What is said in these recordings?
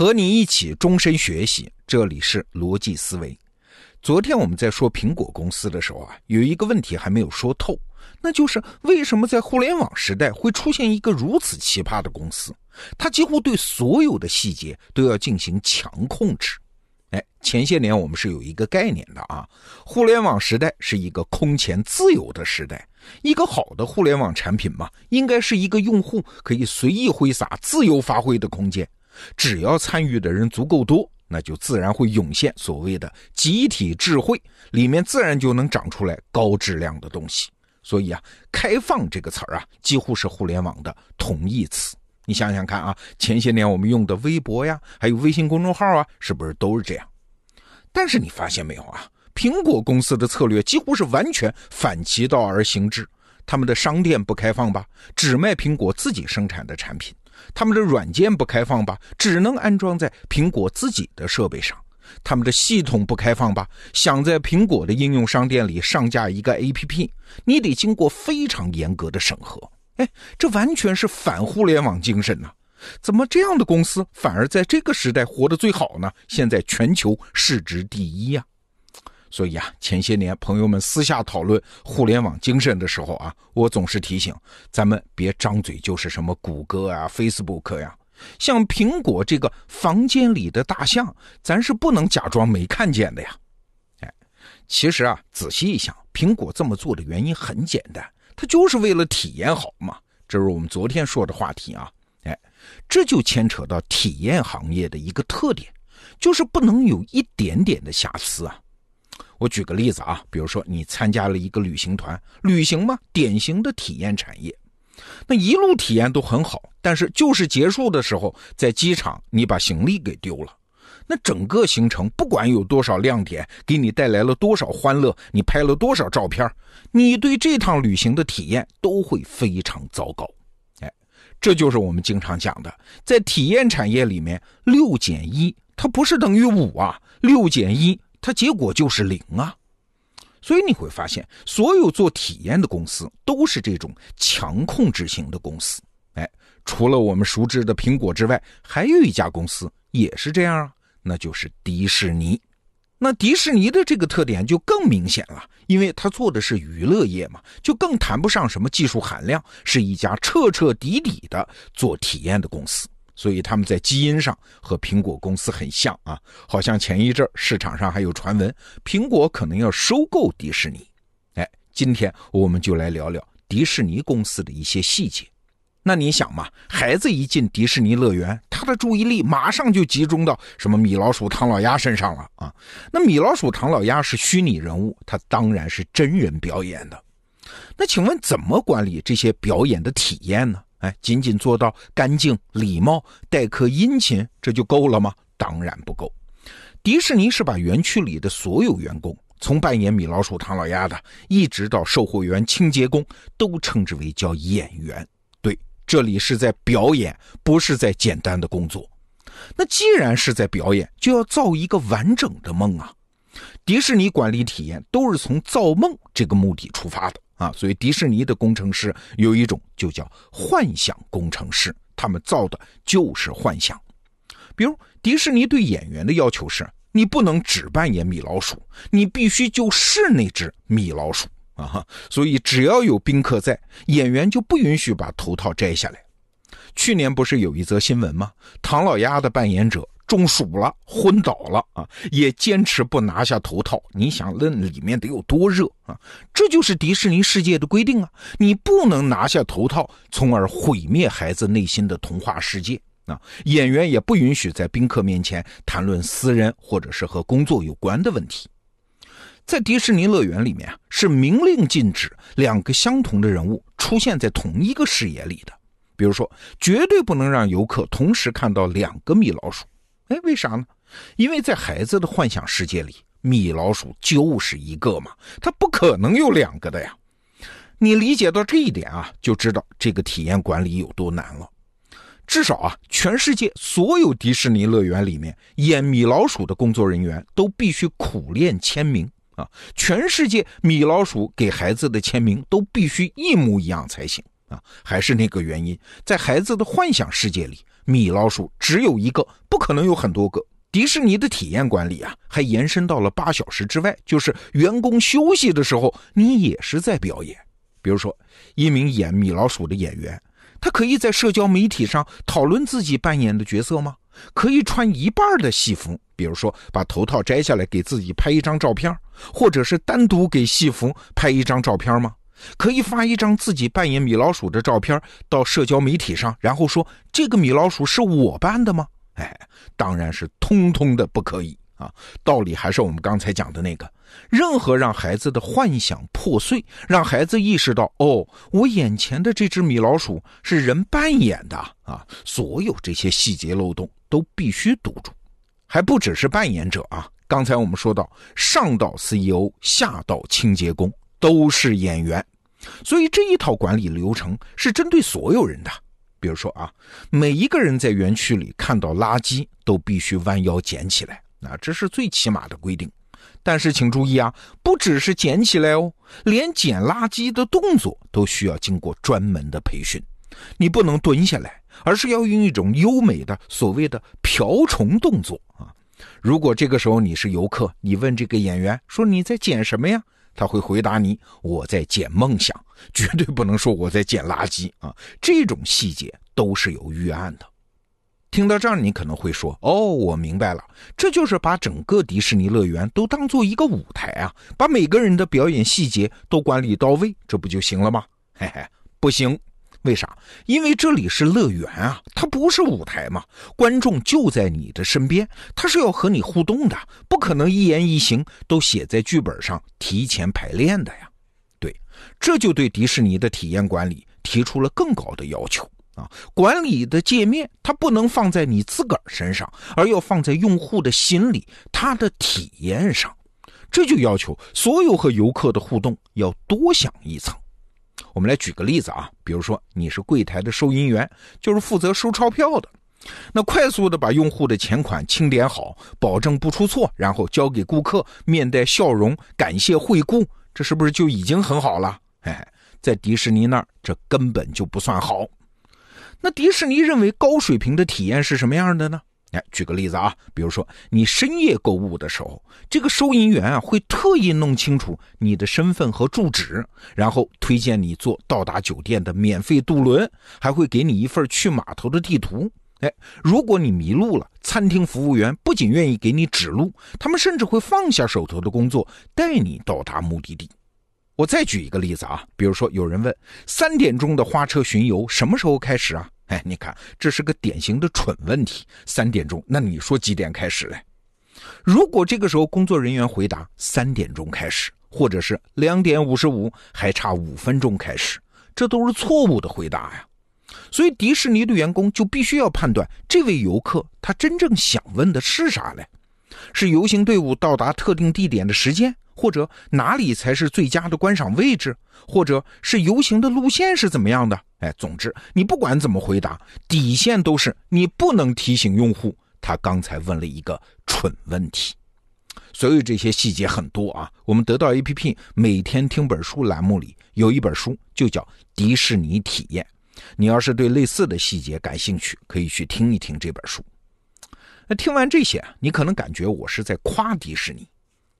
和你一起终身学习，这里是逻辑思维。昨天我们在说苹果公司的时候啊，有一个问题还没有说透，那就是为什么在互联网时代会出现一个如此奇葩的公司？它几乎对所有的细节都要进行强控制。哎，前些年我们是有一个概念的啊，互联网时代是一个空前自由的时代。一个好的互联网产品嘛，应该是一个用户可以随意挥洒、自由发挥的空间。只要参与的人足够多，那就自然会涌现所谓的集体智慧，里面自然就能长出来高质量的东西。所以啊，开放这个词儿啊，几乎是互联网的同义词。你想想看啊，前些年我们用的微博呀，还有微信公众号啊，是不是都是这样？但是你发现没有啊？苹果公司的策略几乎是完全反其道而行之。他们的商店不开放吧，只卖苹果自己生产的产品。他们的软件不开放吧，只能安装在苹果自己的设备上；他们的系统不开放吧，想在苹果的应用商店里上架一个 APP，你得经过非常严格的审核。哎，这完全是反互联网精神呐！怎么这样的公司反而在这个时代活得最好呢？现在全球市值第一呀！所以啊，前些年朋友们私下讨论互联网精神的时候啊，我总是提醒咱们别张嘴就是什么谷歌啊、Facebook 呀，像苹果这个房间里的大象，咱是不能假装没看见的呀。哎，其实啊，仔细一想，苹果这么做的原因很简单，它就是为了体验好嘛。这是我们昨天说的话题啊。哎，这就牵扯到体验行业的一个特点，就是不能有一点点的瑕疵啊。我举个例子啊，比如说你参加了一个旅行团，旅行嘛，典型的体验产业，那一路体验都很好，但是就是结束的时候，在机场你把行李给丢了，那整个行程不管有多少亮点，给你带来了多少欢乐，你拍了多少照片，你对这趟旅行的体验都会非常糟糕。哎，这就是我们经常讲的，在体验产业里面，六减一它不是等于五啊，六减一。它结果就是零啊，所以你会发现，所有做体验的公司都是这种强控制型的公司。哎，除了我们熟知的苹果之外，还有一家公司也是这样啊，那就是迪士尼。那迪士尼的这个特点就更明显了，因为它做的是娱乐业嘛，就更谈不上什么技术含量，是一家彻彻底底的做体验的公司。所以他们在基因上和苹果公司很像啊，好像前一阵市场上还有传闻，苹果可能要收购迪士尼。哎，今天我们就来聊聊迪士尼公司的一些细节。那你想嘛，孩子一进迪士尼乐园，他的注意力马上就集中到什么米老鼠、唐老鸭身上了啊？那米老鼠、唐老鸭是虚拟人物，他当然是真人表演的。那请问怎么管理这些表演的体验呢？哎，仅仅做到干净、礼貌、待客殷勤，这就够了吗？当然不够。迪士尼是把园区里的所有员工，从扮演米老鼠、唐老鸭的，一直到售货员、清洁工，都称之为叫演员。对，这里是在表演，不是在简单的工作。那既然是在表演，就要造一个完整的梦啊！迪士尼管理体验都是从造梦这个目的出发的。啊，所以迪士尼的工程师有一种就叫幻想工程师，他们造的就是幻想。比如迪士尼对演员的要求是，你不能只扮演米老鼠，你必须就是那只米老鼠啊。所以只要有宾客在，演员就不允许把头套摘下来。去年不是有一则新闻吗？唐老鸭的扮演者。中暑了，昏倒了啊！也坚持不拿下头套。你想，那里面得有多热啊？这就是迪士尼世界的规定啊！你不能拿下头套，从而毁灭孩子内心的童话世界啊！演员也不允许在宾客面前谈论私人或者是和工作有关的问题。在迪士尼乐园里面啊，是明令禁止两个相同的人物出现在同一个视野里的。比如说，绝对不能让游客同时看到两个米老鼠。哎，为啥呢？因为在孩子的幻想世界里，米老鼠就是一个嘛，它不可能有两个的呀。你理解到这一点啊，就知道这个体验管理有多难了。至少啊，全世界所有迪士尼乐园里面演米老鼠的工作人员都必须苦练签名啊。全世界米老鼠给孩子的签名都必须一模一样才行啊，还是那个原因，在孩子的幻想世界里，米老鼠只有一个，不可能有很多个。迪士尼的体验管理啊，还延伸到了八小时之外，就是员工休息的时候，你也是在表演。比如说，一名演米老鼠的演员，他可以在社交媒体上讨论自己扮演的角色吗？可以穿一半的戏服，比如说把头套摘下来给自己拍一张照片，或者是单独给戏服拍一张照片吗？可以发一张自己扮演米老鼠的照片到社交媒体上，然后说这个米老鼠是我扮的吗？哎，当然是通通的不可以啊！道理还是我们刚才讲的那个，任何让孩子的幻想破碎，让孩子意识到哦，我眼前的这只米老鼠是人扮演的啊，所有这些细节漏洞都必须堵住。还不只是扮演者啊，刚才我们说到，上到 CEO，下到清洁工都是演员，所以这一套管理流程是针对所有人的。比如说啊，每一个人在园区里看到垃圾都必须弯腰捡起来，啊，这是最起码的规定。但是请注意啊，不只是捡起来哦，连捡垃圾的动作都需要经过专门的培训。你不能蹲下来，而是要用一种优美的所谓的瓢虫动作啊。如果这个时候你是游客，你问这个演员说你在捡什么呀？他会回答你：“我在捡梦想，绝对不能说我在捡垃圾啊！”这种细节都是有预案的。听到这儿，你可能会说：“哦，我明白了，这就是把整个迪士尼乐园都当做一个舞台啊，把每个人的表演细节都管理到位，这不就行了吗？”嘿嘿，不行。为啥？因为这里是乐园啊，它不是舞台嘛。观众就在你的身边，他是要和你互动的，不可能一言一行都写在剧本上提前排练的呀。对，这就对迪士尼的体验管理提出了更高的要求啊。管理的界面它不能放在你自个儿身上，而要放在用户的心里，他的体验上。这就要求所有和游客的互动要多想一层。我们来举个例子啊，比如说你是柜台的收银员，就是负责收钞票的，那快速的把用户的钱款清点好，保证不出错，然后交给顾客，面带笑容，感谢惠顾，这是不是就已经很好了？哎，在迪士尼那儿，这根本就不算好。那迪士尼认为高水平的体验是什么样的呢？哎，举个例子啊，比如说你深夜购物的时候，这个收银员啊会特意弄清楚你的身份和住址，然后推荐你坐到达酒店的免费渡轮，还会给你一份去码头的地图。哎，如果你迷路了，餐厅服务员不仅愿意给你指路，他们甚至会放下手头的工作，带你到达目的地。我再举一个例子啊，比如说有人问，三点钟的花车巡游什么时候开始啊？哎，你看，这是个典型的蠢问题。三点钟，那你说几点开始嘞？如果这个时候工作人员回答三点钟开始，或者是两点五十五，还差五分钟开始，这都是错误的回答呀。所以迪士尼的员工就必须要判断这位游客他真正想问的是啥嘞？是游行队伍到达特定地点的时间？或者哪里才是最佳的观赏位置，或者是游行的路线是怎么样的？哎，总之你不管怎么回答，底线都是你不能提醒用户他刚才问了一个蠢问题。所有这些细节很多啊，我们得到 APP 每天听本书栏目里有一本书就叫《迪士尼体验》，你要是对类似的细节感兴趣，可以去听一听这本书。那听完这些，你可能感觉我是在夸迪士尼。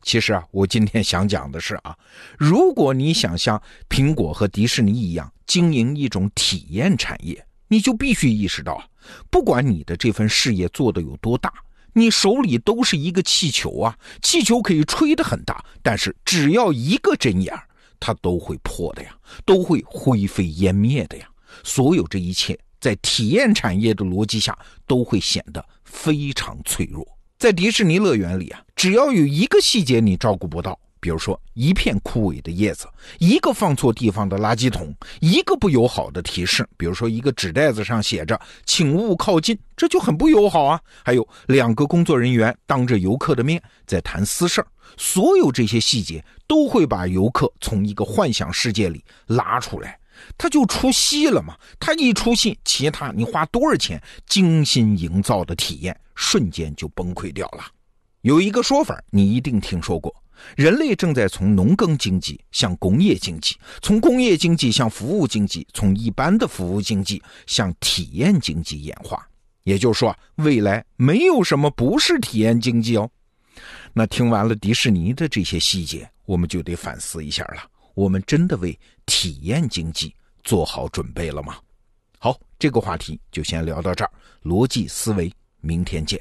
其实啊，我今天想讲的是啊，如果你想像苹果和迪士尼一样经营一种体验产业，你就必须意识到，不管你的这份事业做得有多大，你手里都是一个气球啊，气球可以吹得很大，但是只要一个针眼它都会破的呀，都会灰飞烟灭的呀。所有这一切，在体验产业的逻辑下，都会显得非常脆弱。在迪士尼乐园里啊，只要有一个细节你照顾不到，比如说一片枯萎的叶子，一个放错地方的垃圾桶，一个不友好的提示，比如说一个纸袋子上写着“请勿靠近”，这就很不友好啊。还有两个工作人员当着游客的面在谈私事儿，所有这些细节都会把游客从一个幻想世界里拉出来。他就出戏了嘛，他一出戏，其他你花多少钱精心营造的体验，瞬间就崩溃掉了。有一个说法，你一定听说过，人类正在从农耕经济向工业经济，从工业经济向服务经济，从一般的服务经济向体验经济演化。也就是说，未来没有什么不是体验经济哦。那听完了迪士尼的这些细节，我们就得反思一下了：我们真的为体验经济做好准备了吗？好，这个话题就先聊到这儿。逻辑思维，明天见。